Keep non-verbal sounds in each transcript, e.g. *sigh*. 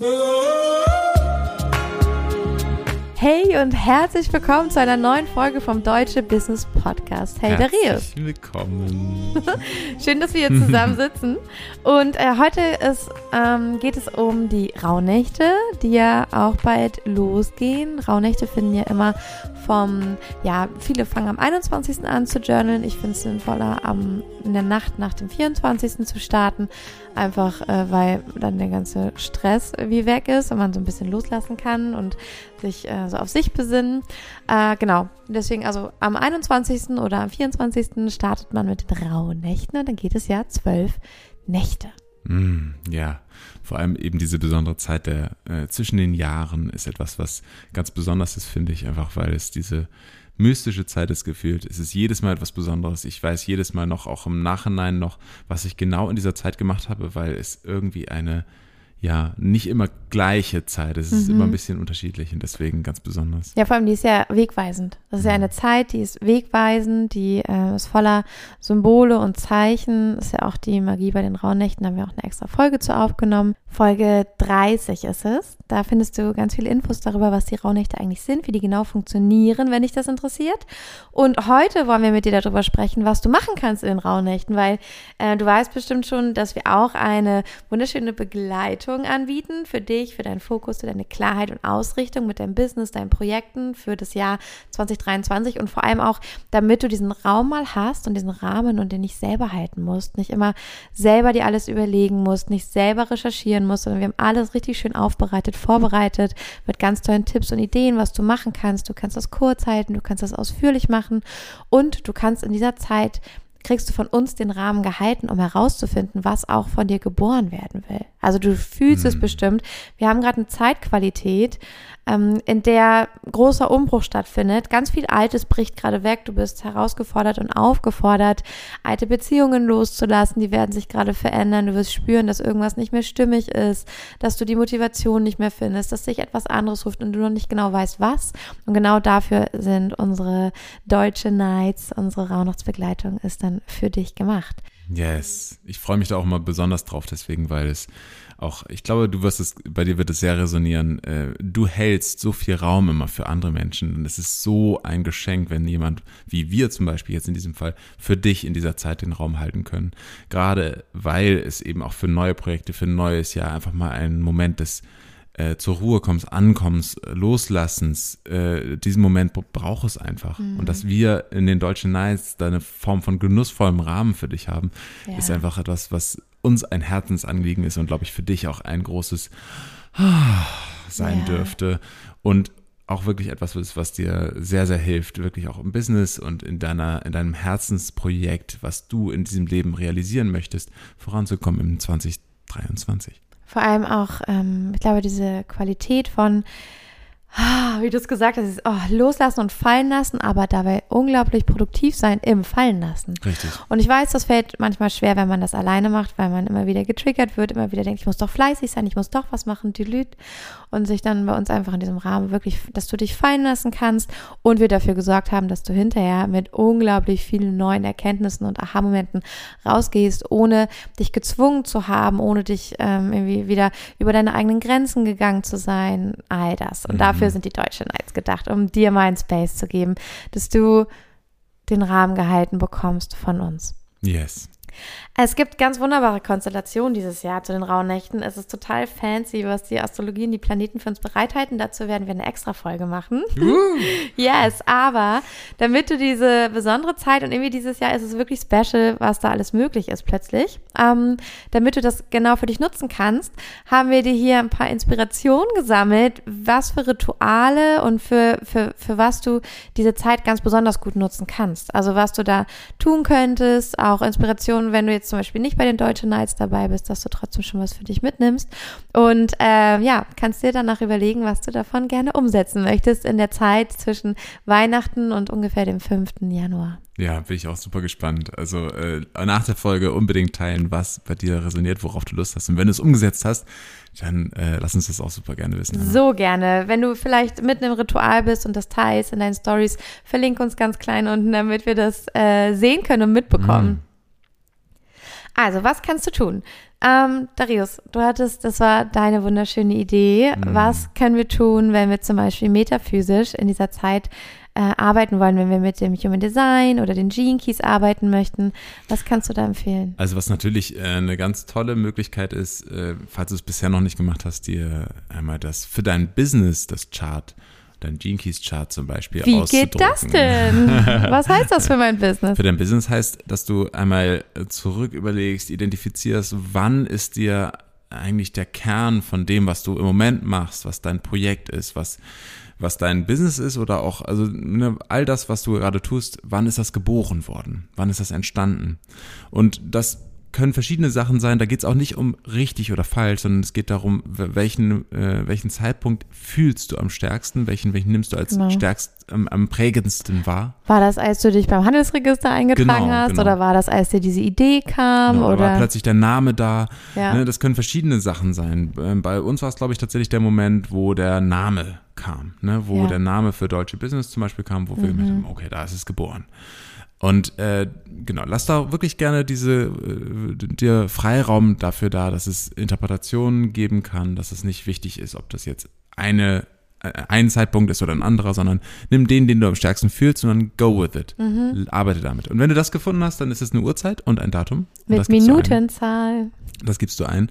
Hey und herzlich willkommen zu einer neuen Folge vom Deutsche Business Podcast. Hey Herzlich Darius. willkommen. *laughs* Schön, dass wir hier zusammen *laughs* sitzen. Und äh, heute ist, ähm, geht es um die Rauhnächte, die ja auch bald losgehen. Rauhnächte finden ja immer vom, ja, viele fangen am 21. an zu journalen. Ich finde es sinnvoller, am, in der Nacht nach dem 24. zu starten. Einfach, äh, weil dann der ganze Stress wie weg ist und man so ein bisschen loslassen kann und sich äh, so auf sich besinnen. Äh, genau, deswegen also am 21. oder am 24. startet man mit den rauen Nächten und dann geht es ja zwölf Nächte. Mm, ja, vor allem eben diese besondere Zeit der äh, zwischen den Jahren ist etwas, was ganz besonders ist, finde ich, einfach weil es diese mystische Zeit ist gefühlt. Es ist jedes Mal etwas Besonderes. Ich weiß jedes Mal noch, auch im Nachhinein noch, was ich genau in dieser Zeit gemacht habe, weil es irgendwie eine ja, nicht immer gleiche Zeit. Es ist Mhm. immer ein bisschen unterschiedlich und deswegen ganz besonders. Ja, vor allem, die ist ja wegweisend. Das ist ja eine Zeit, die ist wegweisend, die äh, ist voller Symbole und Zeichen. Das ist ja auch die Magie bei den Rauhnächten, da haben wir auch eine extra Folge zu aufgenommen. Folge 30 ist es. Da findest du ganz viele Infos darüber, was die Rauhnächte eigentlich sind, wie die genau funktionieren, wenn dich das interessiert. Und heute wollen wir mit dir darüber sprechen, was du machen kannst in den Rauhnächten, weil äh, du weißt bestimmt schon, dass wir auch eine wunderschöne Begleitung anbieten für dich, für deinen Fokus, für deine Klarheit und Ausrichtung mit deinem Business, deinen Projekten für das Jahr 2023 und vor allem auch, damit du diesen Raum mal hast und diesen Rahmen und den nicht selber halten musst, nicht immer selber dir alles überlegen musst, nicht selber recherchieren musst, sondern wir haben alles richtig schön aufbereitet, vorbereitet mit ganz tollen Tipps und Ideen, was du machen kannst. Du kannst das kurz halten, du kannst das ausführlich machen und du kannst in dieser Zeit kriegst du von uns den Rahmen gehalten, um herauszufinden, was auch von dir geboren werden will. Also du fühlst es bestimmt. Wir haben gerade eine Zeitqualität, ähm, in der großer Umbruch stattfindet. Ganz viel Altes bricht gerade weg. Du bist herausgefordert und aufgefordert, alte Beziehungen loszulassen. Die werden sich gerade verändern. Du wirst spüren, dass irgendwas nicht mehr stimmig ist, dass du die Motivation nicht mehr findest, dass sich etwas anderes ruft und du noch nicht genau weißt, was. Und genau dafür sind unsere deutsche Nights, unsere Rauhnachtsbegleitung ist dann für dich gemacht. Yes. Ich freue mich da auch immer besonders drauf, deswegen, weil es auch, ich glaube, du wirst es, bei dir wird es sehr resonieren. Äh, Du hältst so viel Raum immer für andere Menschen und es ist so ein Geschenk, wenn jemand, wie wir zum Beispiel jetzt in diesem Fall, für dich in dieser Zeit den Raum halten können. Gerade weil es eben auch für neue Projekte, für ein neues Jahr einfach mal ein Moment des äh, zur Ruhe kommst, ankommst, äh, loslassens, äh, diesen Moment braucht es einfach. Und dass wir in den Deutschen Nights da eine Form von genussvollem Rahmen für dich haben, Ja. ist einfach etwas, was uns ein Herzensanliegen ist und glaube ich für dich auch ein großes ah, sein Ja. dürfte. Und auch wirklich etwas ist, was dir sehr, sehr hilft, wirklich auch im Business und in deiner, in deinem Herzensprojekt, was du in diesem Leben realisieren möchtest, voranzukommen im 2023. Vor allem auch, ähm, ich glaube, diese Qualität von, wie du es gesagt hast, ist, oh, loslassen und fallen lassen, aber dabei unglaublich produktiv sein im Fallen lassen. Richtig. Und ich weiß, das fällt manchmal schwer, wenn man das alleine macht, weil man immer wieder getriggert wird, immer wieder denkt, ich muss doch fleißig sein, ich muss doch was machen, Dilüt. Und sich dann bei uns einfach in diesem Rahmen wirklich, dass du dich fallen lassen kannst und wir dafür gesorgt haben, dass du hinterher mit unglaublich vielen neuen Erkenntnissen und Aha-Momenten rausgehst, ohne dich gezwungen zu haben, ohne dich ähm, irgendwie wieder über deine eigenen Grenzen gegangen zu sein, all das. Und dafür sind die Deutsche Nights gedacht, um dir mal einen Space zu geben, dass du den Rahmen gehalten bekommst von uns. Yes. Es gibt ganz wunderbare Konstellationen dieses Jahr zu den Rauhnächten. Es ist total fancy, was die Astrologie und die Planeten für uns bereithalten. Dazu werden wir eine extra Folge machen. *laughs* yes, aber damit du diese besondere Zeit und irgendwie dieses Jahr ist es wirklich special, was da alles möglich ist plötzlich. Ähm, damit du das genau für dich nutzen kannst, haben wir dir hier ein paar Inspirationen gesammelt, was für Rituale und für, für, für was du diese Zeit ganz besonders gut nutzen kannst. Also was du da tun könntest, auch Inspirationen, wenn du jetzt zum Beispiel nicht bei den Deutschen Nights dabei bist, dass du trotzdem schon was für dich mitnimmst. Und äh, ja, kannst dir danach überlegen, was du davon gerne umsetzen möchtest in der Zeit zwischen Weihnachten und ungefähr dem 5. Januar. Ja, bin ich auch super gespannt. Also äh, nach der Folge unbedingt teilen, was bei dir resoniert, worauf du Lust hast. Und wenn du es umgesetzt hast, dann äh, lass uns das auch super gerne wissen. Anna. So gerne. Wenn du vielleicht mitten im Ritual bist und das teilst in deinen Stories, verlink uns ganz klein unten, damit wir das äh, sehen können und mitbekommen. Also, was kannst du tun? Ähm, Darius, du hattest, das war deine wunderschöne Idee. Mhm. Was können wir tun, wenn wir zum Beispiel metaphysisch in dieser Zeit äh, arbeiten wollen, wenn wir mit dem Human Design oder den Gene Keys arbeiten möchten? Was kannst du da empfehlen? Also, was natürlich äh, eine ganz tolle Möglichkeit ist, äh, falls du es bisher noch nicht gemacht hast, dir einmal das für dein Business, das Chart dein Gene Keys Chart zum Beispiel Wie geht das denn? *laughs* Was heißt das für mein Business? Für dein Business heißt, dass du einmal zurück überlegst, identifizierst, wann ist dir eigentlich der Kern von dem, was du im Moment machst, was dein Projekt ist, was was dein Business ist oder auch, also ne, all das, was du gerade tust, wann ist das geboren worden? Wann ist das entstanden? Und das können verschiedene Sachen sein. Da geht es auch nicht um richtig oder falsch, sondern es geht darum, welchen, äh, welchen Zeitpunkt fühlst du am stärksten, welchen, welchen nimmst du als genau. stärkst am, am, prägendsten wahr. War das, als du dich beim Handelsregister eingetragen genau, hast, genau. oder war das, als dir diese Idee kam? Genau, oder war plötzlich der Name da? Ja. Ne, das können verschiedene Sachen sein. Ähm, bei uns war es, glaube ich, tatsächlich der Moment, wo der Name kam, ne? wo ja. der Name für Deutsche Business zum Beispiel kam, wo mhm. wir gedacht haben, okay, da ist es geboren. Und äh, genau, lass da wirklich gerne diese äh, dir Freiraum dafür da, dass es Interpretationen geben kann, dass es nicht wichtig ist, ob das jetzt eine äh, ein Zeitpunkt ist oder ein anderer, sondern nimm den, den du am stärksten fühlst und dann go with it. Mhm. Arbeite damit. Und wenn du das gefunden hast, dann ist es eine Uhrzeit und ein Datum. Mit Minutenzahl. Das gibst du ein.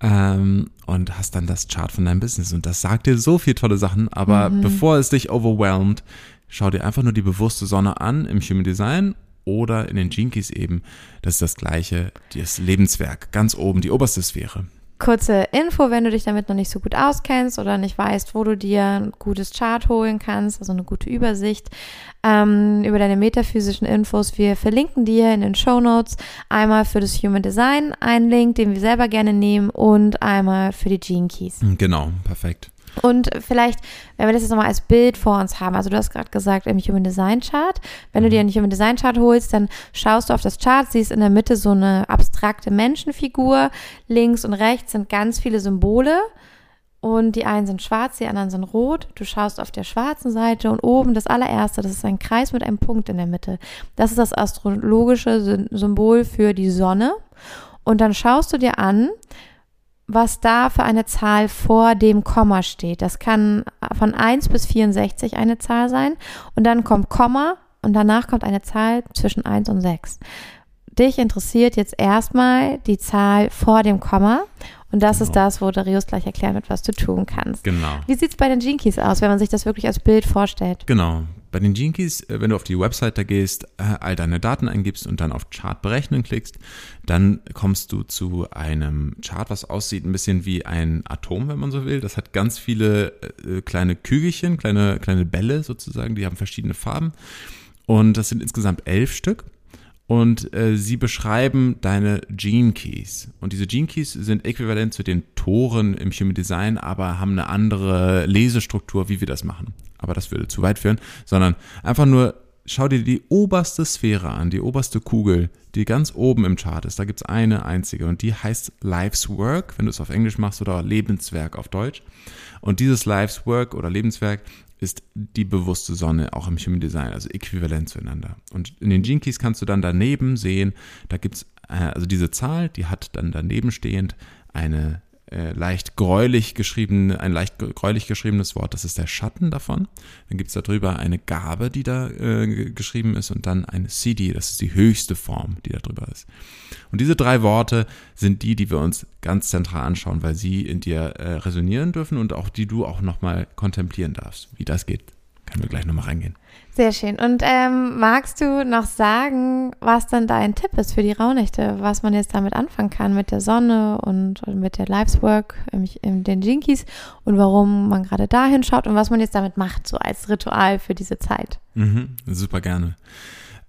Ähm, und hast dann das Chart von deinem Business. Und das sagt dir so viele tolle Sachen, aber mhm. bevor es dich overwhelmed, schau dir einfach nur die bewusste Sonne an im Human Design oder in den Jinkies eben. Das ist das gleiche, das Lebenswerk, ganz oben, die oberste Sphäre. Kurze Info, wenn du dich damit noch nicht so gut auskennst oder nicht weißt, wo du dir ein gutes Chart holen kannst, also eine gute Übersicht ähm, über deine metaphysischen Infos. Wir verlinken dir in den Show Notes einmal für das Human Design einen Link, den wir selber gerne nehmen und einmal für die Gene Keys. Genau, perfekt. Und vielleicht, wenn wir das jetzt nochmal als Bild vor uns haben, also du hast gerade gesagt im Human Design Chart, wenn du dir einen Human Design Chart holst, dann schaust du auf das Chart, siehst in der Mitte so eine abstrakte Menschenfigur, links und rechts sind ganz viele Symbole und die einen sind schwarz, die anderen sind rot. Du schaust auf der schwarzen Seite und oben das allererste, das ist ein Kreis mit einem Punkt in der Mitte. Das ist das astrologische Symbol für die Sonne. Und dann schaust du dir an, was da für eine Zahl vor dem Komma steht. Das kann von 1 bis 64 eine Zahl sein und dann kommt Komma und danach kommt eine Zahl zwischen 1 und 6. Dich interessiert jetzt erstmal die Zahl vor dem Komma und das genau. ist das, wo Darius gleich erklären wird, was du tun kannst. Genau. Wie sieht es bei den Jinkies aus, wenn man sich das wirklich als Bild vorstellt? Genau. Bei den Jinkies, äh, wenn du auf die Website da gehst, äh, all deine Daten eingibst und dann auf Chart berechnen klickst, dann kommst du zu einem Chart, was aussieht ein bisschen wie ein Atom, wenn man so will. Das hat ganz viele äh, kleine Kügelchen, kleine, kleine Bälle sozusagen, die haben verschiedene Farben. Und das sind insgesamt elf Stück und äh, sie beschreiben deine Gene Keys. Und diese Gene Keys sind äquivalent zu den Toren im Human Design, aber haben eine andere Lesestruktur, wie wir das machen. Aber das würde zu weit führen, sondern einfach nur schau dir die oberste Sphäre an, die oberste Kugel, die ganz oben im Chart ist. Da gibt's eine einzige und die heißt Life's Work, wenn du es auf Englisch machst oder Lebenswerk auf Deutsch. Und dieses Life's Work oder Lebenswerk ist die bewusste Sonne auch im Human Design, also äquivalent zueinander. Und in den Gene Keys kannst du dann daneben sehen, da gibt es, äh, also diese Zahl, die hat dann daneben stehend eine äh, leicht gräulich geschrieben, ein leicht gräulich geschriebenes Wort, das ist der Schatten davon. Dann gibt es darüber eine Gabe, die da äh, geschrieben ist und dann eine CD, das ist die höchste Form, die da drüber ist. Und diese drei Worte sind die, die wir uns ganz zentral anschauen, weil sie in dir äh, resonieren dürfen und auch die du auch nochmal kontemplieren darfst. Wie das geht, können wir gleich nochmal reingehen. Sehr schön. Und ähm, magst du noch sagen, was dann dein Tipp ist für die Rauhnächte, was man jetzt damit anfangen kann mit der Sonne und mit der Life's Work in, in den Jinkies und warum man gerade dahin schaut und was man jetzt damit macht, so als Ritual für diese Zeit? Mhm, super gerne.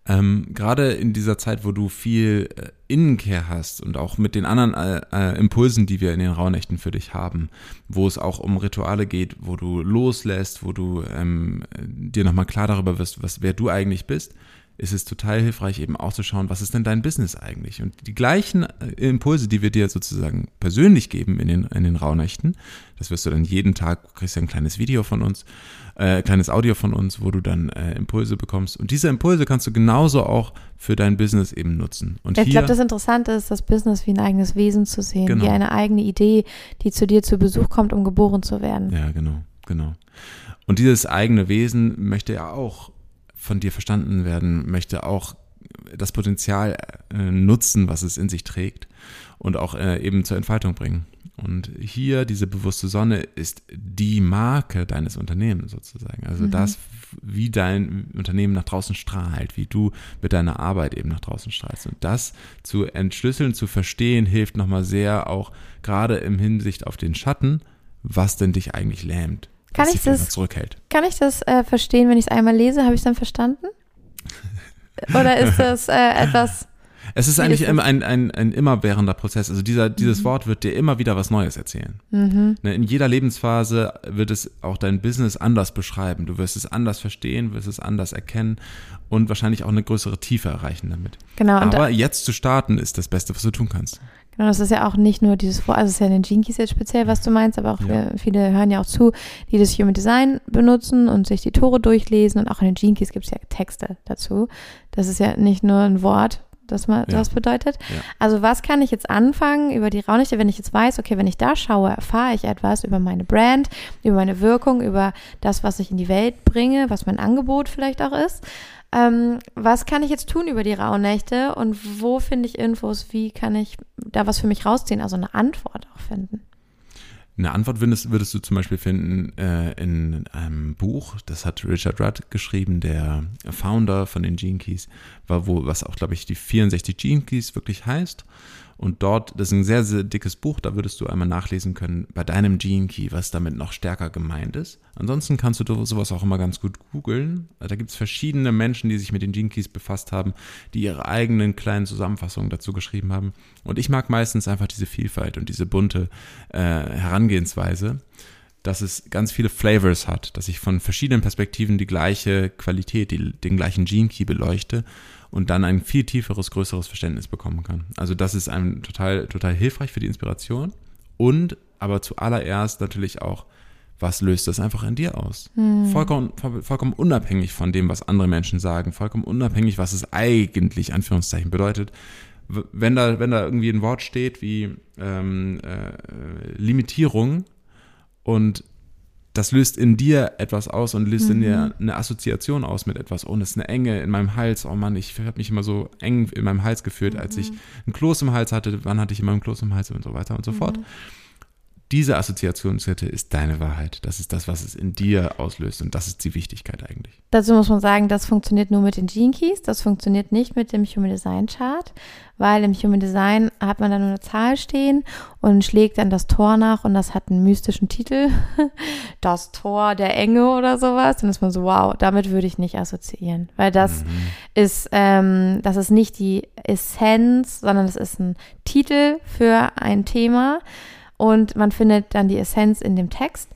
Ähm, Gerade in dieser Zeit, wo du viel äh, Innenkehr hast und auch mit den anderen äh, äh, Impulsen, die wir in den Rauhnächten für dich haben, wo es auch um Rituale geht, wo du loslässt, wo du ähm, dir nochmal klar darüber wirst, was, wer du eigentlich bist, ist es total hilfreich, eben auch zu schauen, was ist denn dein Business eigentlich? Und die gleichen äh, Impulse, die wir dir sozusagen persönlich geben in den, in den Rauhnächten, das wirst du dann jeden Tag, du kriegst ja ein kleines Video von uns, äh, kleines Audio von uns, wo du dann äh, Impulse bekommst. Und diese Impulse kannst du genauso auch für dein Business eben nutzen. Und ich glaube, das Interessante ist, das Business wie ein eigenes Wesen zu sehen, Genau. wie eine eigene Idee, die zu dir zu Besuch kommt, um geboren zu werden. Ja, genau, genau. Und dieses eigene Wesen möchte ja auch von dir verstanden werden, möchte auch das Potenzial äh, nutzen, was es in sich trägt und auch äh, eben zur Entfaltung bringen. Und hier diese bewusste Sonne ist die Marke deines Unternehmens sozusagen. Also das, wie dein Unternehmen nach draußen strahlt, wie du mit deiner Arbeit eben nach draußen strahlst. Und das zu entschlüsseln, zu verstehen, hilft nochmal sehr auch gerade im Hinsicht auf den Schatten, was denn dich eigentlich lähmt. Kann ich das- zurückhält. Kann ich das äh, verstehen, wenn ich es einmal lese? Habe ich es dann verstanden? Oder ist *laughs* das äh, etwas. Es ist eigentlich immer ein, ein, ein immerwährender Prozess. Also dieser, dieses Wort wird dir immer wieder was Neues erzählen. Mhm. Ne, In jeder Lebensphase wird es auch dein Business anders beschreiben. Du wirst es anders verstehen, wirst es anders erkennen und wahrscheinlich auch eine größere Tiefe erreichen damit. Genau, Aber jetzt zu starten ist das Beste, was du tun kannst. Genau, das ist ja auch nicht nur dieses Wort, also es ist ja in den Jinkies jetzt speziell, was du meinst, aber auch Ja. viele hören ja auch zu, die das Human Design benutzen und sich die Tore durchlesen und auch in den Jinkies gibt es ja Texte dazu. Das ist ja nicht nur ein Wort, das mal Ja. das bedeutet. Ja. Also was kann ich jetzt anfangen über die Raunichte, wenn ich jetzt weiß, okay, wenn ich da schaue, erfahre ich etwas über meine Brand, über meine Wirkung, über das, was ich in die Welt bringe, was mein Angebot vielleicht auch ist. Ähm, was kann ich jetzt tun über die Rauhnächte und wo finde ich Infos? Wie kann ich da was für mich rausziehen? Also eine Antwort auch finden. Eine Antwort würdest, würdest du zum Beispiel finden äh, in einem Buch, das hat Richard Rudd geschrieben, der Founder von den Gene Keys, war wo, was auch, glaube ich, die 64 Gene Keys wirklich heißt. Und dort, das ist ein sehr, sehr dickes Buch, da würdest du einmal nachlesen können bei deinem Gene Key, was damit noch stärker gemeint ist. Ansonsten kannst du sowas auch immer ganz gut googeln. Da gibt es verschiedene Menschen, die sich mit den Gene Keys befasst haben, die ihre eigenen kleinen Zusammenfassungen dazu geschrieben haben. Und ich mag meistens einfach diese Vielfalt und diese bunte äh, Herangehensweise, dass es ganz viele Flavors hat, dass ich von verschiedenen Perspektiven die gleiche Qualität, die, den gleichen Gene Key beleuchte und dann ein viel tieferes, größeres Verständnis bekommen kann. Also das ist einem total, total hilfreich für die Inspiration und aber zuallererst natürlich auch, was löst das einfach in dir aus? Vollkommen, voll- vollkommen unabhängig von dem, was andere Menschen sagen, vollkommen unabhängig, was es eigentlich, Anführungszeichen, bedeutet. Wenn da, wenn da irgendwie ein Wort steht wie ähm, äh, Limitierung und das löst in dir etwas aus und löst in dir eine Assoziation aus mit etwas. Oh, das ist eine Enge in meinem Hals. Oh Mann, ich habe mich immer so eng in meinem Hals gefühlt, als ich ein Kloß im Hals hatte. Wann hatte ich immer ein Kloß im Hals und so weiter und so fort. Diese Assoziationskette ist deine Wahrheit. Das ist das, was es in dir auslöst. Und das ist die Wichtigkeit eigentlich. Dazu muss man sagen, das funktioniert nur mit den Gene Keys, das funktioniert nicht mit dem Human Design Chart, weil im Human Design hat man da nur eine Zahl stehen und schlägt dann das Tor nach und das hat einen mystischen Titel, *laughs* das Tor der Enge oder sowas. Dann ist man so, wow, damit würde ich nicht assoziieren, weil das ist, ähm, das ist nicht die Essenz, sondern es ist ein Titel für ein Thema und man findet dann die Essenz in dem Text.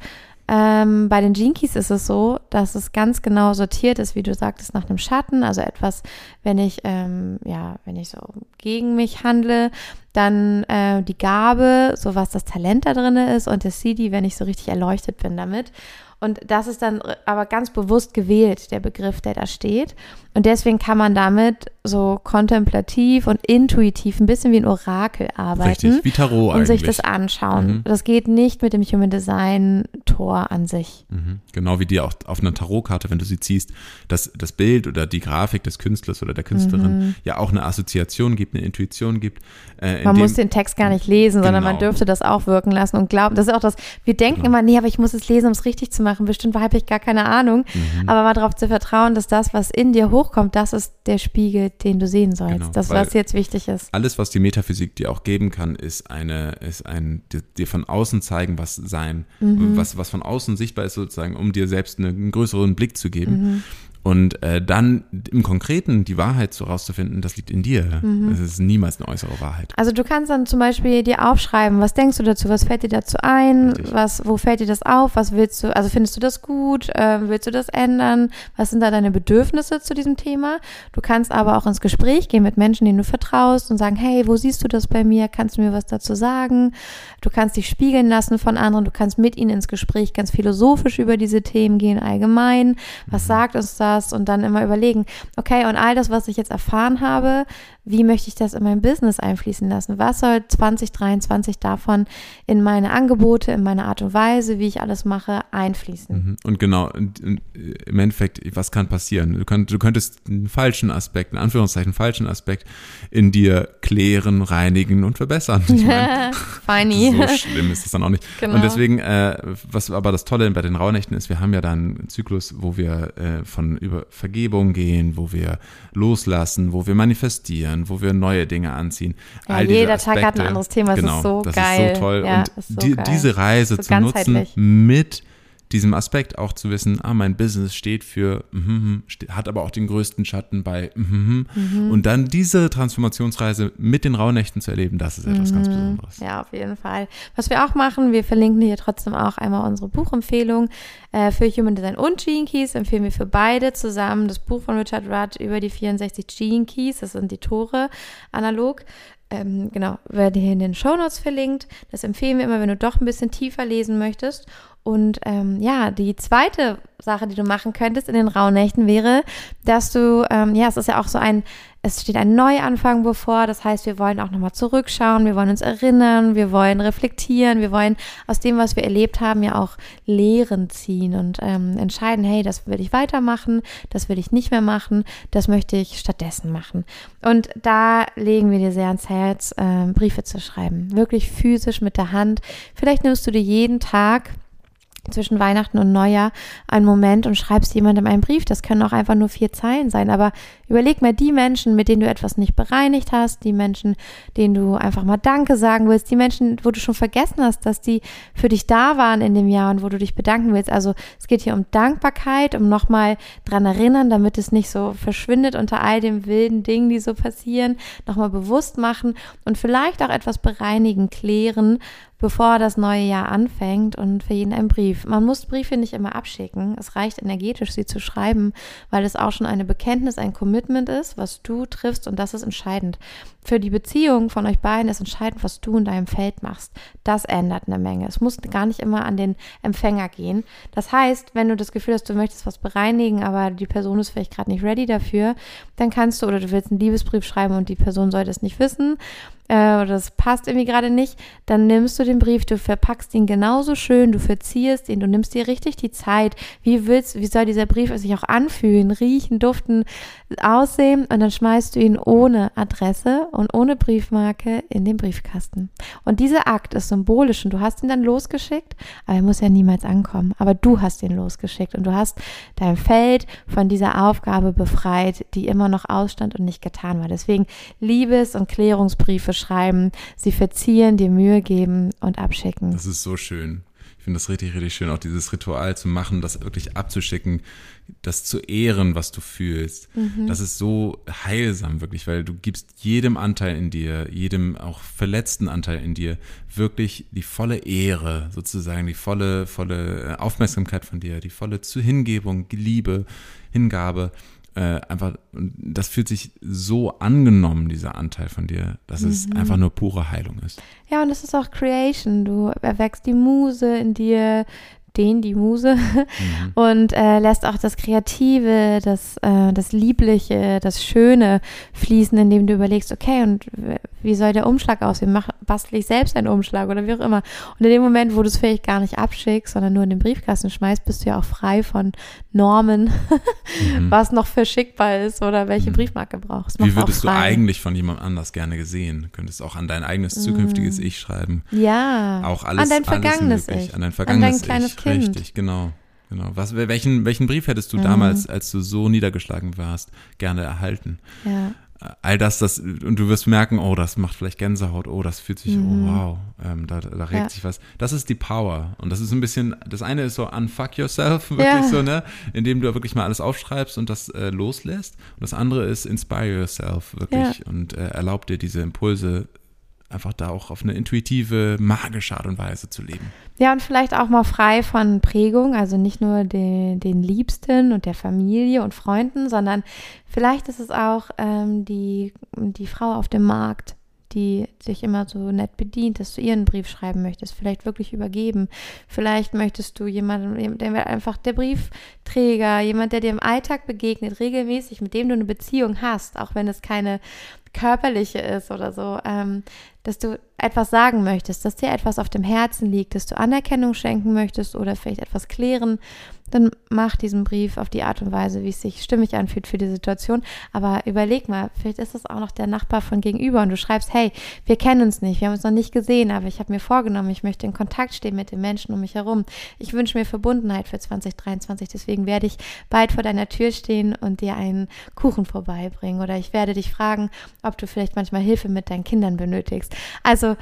Ähm, bei den Keys ist es so, dass es ganz genau sortiert ist, wie du sagtest, nach einem Schatten. Also etwas, wenn ich, ähm, ja, wenn ich so gegen mich handle, dann äh, die Gabe, so was das Talent da drin ist und das CD, wenn ich so richtig erleuchtet bin damit. Und das ist dann aber ganz bewusst gewählt, der Begriff, der da steht. Und deswegen kann man damit so kontemplativ und intuitiv ein bisschen wie ein Orakel arbeiten Richtig, wie Tarot und eigentlich. sich das anschauen. Mhm. Das geht nicht mit dem Human Design Tor an sich. Mhm. Genau wie dir auch auf einer Tarotkarte, wenn du sie ziehst, dass das Bild oder die Grafik des Künstlers oder der Künstlerin ja auch eine Assoziation gibt, eine Intuition gibt. Äh, Man muss den Text gar nicht lesen, sondern man Genau. dürfte das auch wirken lassen und glauben. Das ist auch das, wir denken Genau. immer, nee, aber ich muss es lesen, um es richtig zu machen. Bestimmt habe ich gar keine Ahnung. Mhm. Aber mal darauf zu vertrauen, dass das, was in dir hochkommt, das ist der Spiegel, den du sehen sollst. Genau, das, was jetzt wichtig ist. alles, was die Metaphysik dir auch geben kann, ist eine, ist ein, dir, von außen zeigen, was sein, Mhm. was, was von außen sichtbar ist sozusagen, um dir selbst eine, einen größeren Blick zu geben. Und äh, dann im Konkreten die Wahrheit so rauszufinden, das liegt in dir. Mhm. Es ist niemals eine äußere Wahrheit. Also du kannst dann zum Beispiel dir aufschreiben, was denkst du dazu, was fällt dir dazu ein, Richtig. was, wo fällt dir das auf, was willst du, also findest du das gut, äh, willst du das ändern, was sind da deine Bedürfnisse zu diesem Thema? Du kannst aber auch ins Gespräch gehen mit Menschen, denen du vertraust und sagen, hey, wo siehst du das bei mir, kannst du mir was dazu sagen? Du kannst dich spiegeln lassen von anderen, du kannst mit ihnen ins Gespräch ganz philosophisch über diese Themen gehen, allgemein, was sagt uns das und dann immer überlegen, okay, und all das, was ich jetzt erfahren habe, wie möchte ich das in mein Business einfließen lassen? Was soll 2023 davon in meine Angebote, in meine Art und Weise, wie ich alles mache, einfließen? Mhm. Und genau, und im Endeffekt, was kann passieren? Du, könnt, du könntest einen falschen Aspekt, in Anführungszeichen falschen Aspekt in dir klären, reinigen und verbessern. Ich mein, *laughs* Funny. *laughs* so schlimm ist es dann auch nicht. Genau. Und deswegen, äh, was aber das Tolle bei den Rauhnächten ist, wir haben ja dann einen Zyklus, wo wir äh, von über Vergebung gehen, wo wir loslassen, wo wir manifestieren, wo wir neue Dinge anziehen. Ja, All jeder Tag hat ein anderes Thema. Es ist genau, so das geil. ist so toll. Ja, und ist so die, geil. diese Reise So zu nutzen mit diesem Aspekt auch zu wissen, ah, mein Business steht für, mhm, hat aber auch den größten Schatten bei, mhm, und dann diese Transformationsreise mit den Rauhnächten zu erleben, das ist etwas ganz Besonderes. Ja, auf jeden Fall. Was wir auch machen, wir verlinken hier trotzdem auch einmal unsere Buchempfehlung äh, für Human Design und Gene Keys. Empfehlen wir für beide zusammen das Buch von Richard Rudd über die 64 Gene Keys. Das sind die Tore analog. Ähm, genau, werde hier in den Show Notes verlinkt. Das empfehlen wir immer, wenn du doch ein bisschen tiefer lesen möchtest. Und ähm, ja, die zweite Sache, die du machen könntest in den Rauhnächten wäre, dass du, ähm, ja, es ist ja auch so ein, es steht ein Neuanfang bevor. Das heißt, wir wollen auch nochmal zurückschauen, wir wollen uns erinnern, wir wollen reflektieren, wir wollen aus dem, was wir erlebt haben, ja auch Lehren ziehen und ähm, entscheiden, hey, das will ich weitermachen, das will ich nicht mehr machen, das möchte ich stattdessen machen. Und da legen wir dir sehr ans Herz, ähm, Briefe zu schreiben. Wirklich physisch mit der Hand. Vielleicht nimmst du dir jeden Tag zwischen Weihnachten und Neujahr einen Moment und schreibst jemandem einen Brief. Das können auch einfach nur vier Zeilen sein. Aber überleg mal die Menschen, mit denen du etwas nicht bereinigt hast, die Menschen, denen du einfach mal Danke sagen willst, die Menschen, wo du schon vergessen hast, dass die für dich da waren in dem Jahr und wo du dich bedanken willst. Also es geht hier um Dankbarkeit, um nochmal dran erinnern, damit es nicht so verschwindet unter all den wilden Dingen, die so passieren. Nochmal bewusst machen und vielleicht auch etwas bereinigen, klären, bevor das neue Jahr anfängt und für jeden ein Brief. Man muss Briefe nicht immer abschicken. Es reicht energetisch, sie zu schreiben, weil es auch schon eine Bekenntnis, ein Commitment ist, was du triffst und das ist entscheidend. Für die Beziehung von euch beiden ist entscheidend, was du in deinem Feld machst. Das ändert eine Menge. Es muss gar nicht immer an den Empfänger gehen. Das heißt, wenn du das Gefühl hast, du möchtest was bereinigen, aber die Person ist vielleicht gerade nicht ready dafür, dann kannst du oder du willst einen Liebesbrief schreiben und die Person sollte es nicht wissen äh, oder das passt irgendwie gerade nicht, dann nimmst du den Brief, du verpackst ihn genauso schön, du verzierst ihn, du nimmst dir richtig die Zeit. Wie willst, wie soll dieser Brief sich auch anfühlen, riechen, duften, aussehen und dann schmeißt du ihn ohne Adresse und ohne Briefmarke in den Briefkasten. Und dieser Akt ist symbolisch und du hast ihn dann losgeschickt, aber er muss ja niemals ankommen. Aber du hast ihn losgeschickt und du hast dein Feld von dieser Aufgabe befreit, die immer noch ausstand und nicht getan war. Deswegen Liebes- und Klärungsbriefe schreiben, sie verzieren, dir Mühe geben und abschicken. Das ist so schön. Ich finde das richtig, richtig schön, auch dieses Ritual zu machen, das wirklich abzuschicken, das zu ehren, was du fühlst. Das ist so heilsam wirklich, weil du gibst jedem Anteil in dir, jedem auch verletzten Anteil in dir wirklich die volle Ehre, sozusagen die volle, volle Aufmerksamkeit von dir, die volle zu Hingebung, Liebe, Hingabe. Äh, einfach, das fühlt sich so angenommen, dieser Anteil von dir, dass es einfach nur pure Heilung ist. Ja, und es ist auch Creation. Du erweckst die Muse in dir, den, die Muse, und äh, lässt auch das Kreative, das, äh, das Liebliche, das Schöne fließen, indem du überlegst, okay, und wie soll der Umschlag aussehen? Mach, bastel ich selbst einen Umschlag oder wie auch immer. Und in dem Moment, wo du es vielleicht gar nicht abschickst, sondern nur in den Briefkasten schmeißt, bist du ja auch frei von Normen, *laughs* was noch verschickbar ist oder welche Briefmarke brauchst. Wie Mach's auch würdest du eigentlich von jemand anders gerne gesehen? Könntest auch an dein eigenes zukünftiges Ich schreiben. Ja. Auch alles, An dein alles vergangenes möglich. Ich. An dein vergangenes dein kleines Ich. Kind. Richtig, genau. Genau. Was, welchen, welchen Brief hättest du Mhm. damals, als du so niedergeschlagen warst, gerne erhalten? Ja. all das, das, und du wirst merken, oh, das macht vielleicht Gänsehaut, oh, das fühlt sich, Mhm. oh, wow, ähm, da, da regt Ja. sich was. Das ist die Power. Und das ist ein bisschen, das eine ist so unfuck yourself, *laughs* wirklich Ja. so, ne, indem du wirklich mal alles aufschreibst und das äh, loslässt. Und das andere ist inspire yourself, wirklich, und äh, erlaub dir diese Impulse einfach da auch auf eine intuitive, magische Art und Weise zu leben. Ja, und vielleicht auch mal frei von Prägung, also nicht nur den, den Liebsten und der Familie und Freunden, sondern vielleicht ist es auch ähm, die, die Frau auf dem Markt, die sich immer so nett bedient, dass du ihr einen Brief schreiben möchtest, vielleicht wirklich übergeben. Vielleicht möchtest du jemanden, der einfach der Briefträger, jemand, der dir im Alltag begegnet, regelmäßig, mit dem du eine Beziehung hast, auch wenn es keine körperliche ist oder so, ähm, dass du etwas sagen möchtest, dass dir etwas auf dem Herzen liegt, dass du Anerkennung schenken möchtest oder vielleicht etwas klären, dann mach diesen Brief auf die Art und Weise, wie es sich stimmig anfühlt für die Situation. Aber überleg mal, vielleicht ist es auch noch der Nachbar von gegenüber und du schreibst, hey, wir kennen uns nicht, wir haben uns noch nicht gesehen, aber ich habe mir vorgenommen, ich möchte in Kontakt stehen mit den Menschen um mich herum. Ich wünsche mir Verbundenheit für 2023, deswegen werde ich bald vor deiner Tür stehen und dir einen Kuchen vorbeibringen oder ich werde dich fragen, ob du vielleicht manchmal Hilfe mit deinen Kindern benötigst. Also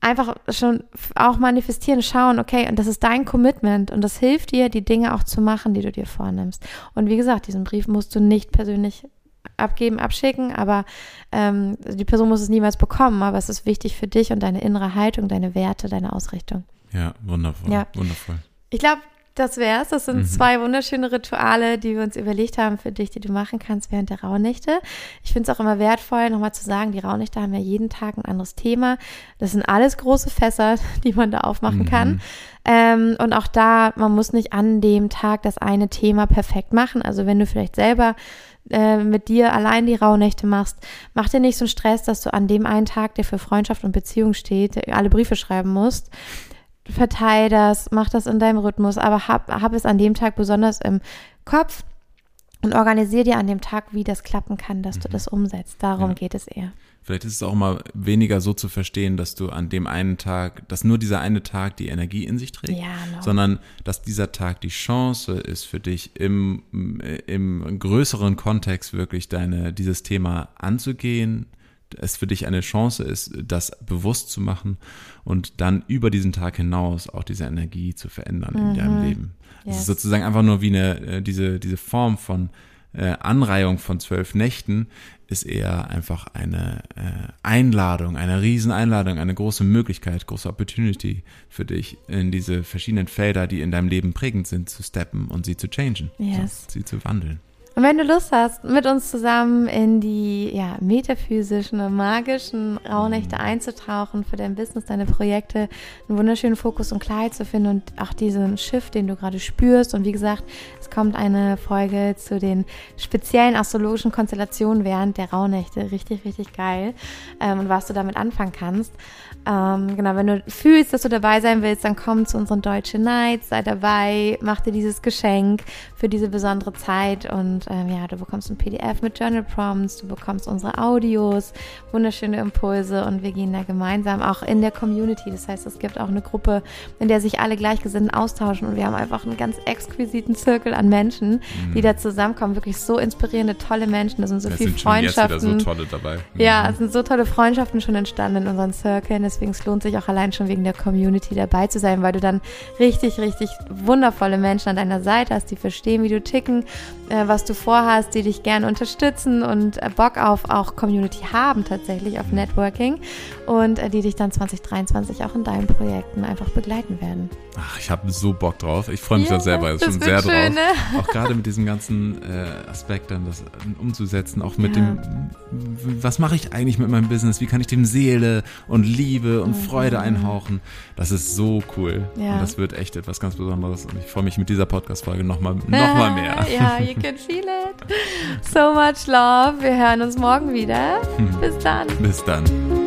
einfach schon auch manifestieren, schauen, okay, und das ist dein Commitment und das hilft dir, die Dinge auch zu machen, die du dir vornimmst. Und wie gesagt, diesen Brief musst du nicht persönlich abgeben, abschicken, aber ähm, die Person muss es niemals bekommen, aber es ist wichtig für dich und deine innere Haltung, deine Werte, deine Ausrichtung. Ja, wundervoll. Ja. Wundervoll. Ich glaube, das wär's. Das sind Mhm. zwei wunderschöne Rituale, die wir uns überlegt haben für dich, die du machen kannst während der Rauhnächte. Ich finde es auch immer wertvoll, nochmal zu sagen, die Rauhnächte haben ja jeden Tag ein anderes Thema. Das sind alles große Fässer, *laughs* die man da aufmachen Mhm. kann. Ähm, und auch da, man muss nicht an dem Tag das eine Thema perfekt machen. Also wenn du vielleicht selber äh, mit dir allein die Rauhnächte machst, mach dir nicht so einen Stress, dass du an dem einen Tag, der für Freundschaft und Beziehung steht, alle Briefe schreiben musst verteil das, mach das in deinem Rhythmus, aber hab, hab es an dem Tag besonders im Kopf und organisier dir an dem Tag, wie das klappen kann, dass du das umsetzt. Darum Ja. geht es eher. Vielleicht ist es auch mal weniger so zu verstehen, dass du an dem einen Tag, dass nur dieser eine Tag die Energie in sich trägt, Ja, sondern dass dieser Tag die Chance ist für dich im, im größeren Kontext wirklich deine, dieses Thema anzugehen, es für dich eine Chance ist, das bewusst zu machen und dann über diesen Tag hinaus auch diese Energie zu verändern in deinem Leben. Es Yes. ist sozusagen einfach nur wie eine, äh, diese, diese Form von äh, Anreihung von zwölf Nächten ist eher einfach eine äh, Einladung, eine Rieseneinladung, eine große Möglichkeit, große Opportunity für dich, in diese verschiedenen Felder, die in deinem Leben prägend sind, zu steppen und sie zu changen, Yes. so, sie zu wandeln. Und wenn du Lust hast, mit uns zusammen in die ja, metaphysischen und magischen Rauhnächte einzutauchen, für dein Business, deine Projekte, einen wunderschönen Fokus und Klarheit zu finden und auch diesen Shift, den du gerade spürst. Und wie gesagt, es kommt eine Folge zu den speziellen astrologischen Konstellationen während der Rauhnächte. Richtig, richtig geil. Ähm, und was du damit anfangen kannst. Ähm, genau, wenn du fühlst, dass du dabei sein willst, dann komm zu unseren Deutsche Nights, sei dabei, mach dir dieses Geschenk für diese besondere Zeit und ähm, ja, du bekommst ein PDF mit Journal Prompts, du bekommst unsere Audios, wunderschöne Impulse und wir gehen da gemeinsam auch in der Community. Das heißt, es gibt auch eine Gruppe, in der sich alle Gleichgesinnten austauschen und wir haben einfach einen ganz exquisiten Zirkel an Menschen, die da zusammenkommen. Wirklich so inspirierende, tolle Menschen. Da sind so Es viele sind schon jetzt Freundschaften. so tolle dabei. Ja, es sind so tolle Freundschaften schon entstanden in unseren Circlen. Deswegen es lohnt sich auch allein schon wegen der Community dabei zu sein, weil du dann richtig, richtig wundervolle Menschen an deiner Seite hast, die verstehen, wie du ticken, äh, was du vorhast, die dich gerne unterstützen und äh, Bock auf auch Community haben tatsächlich, auf Networking und äh, die dich dann 2023 auch in deinen Projekten einfach begleiten werden. Ach, ich habe so Bock drauf. Ich freue mich Ja, da selber das schon sehr schön, drauf. ne? Auch gerade mit diesem ganzen Aspekt dann das umzusetzen, auch mit Ja. dem, was mache ich eigentlich mit meinem Business? Wie kann ich dem Seele und Liebe und Freude einhauchen? Das ist so cool. Mhm. Ja. Und das wird echt etwas ganz Besonderes. Und ich freue mich mit dieser Podcast-Folge nochmal noch *laughs* mal mehr. Ja, can feel it. So much love. Wir hören uns morgen wieder. Bis dann. Bis dann.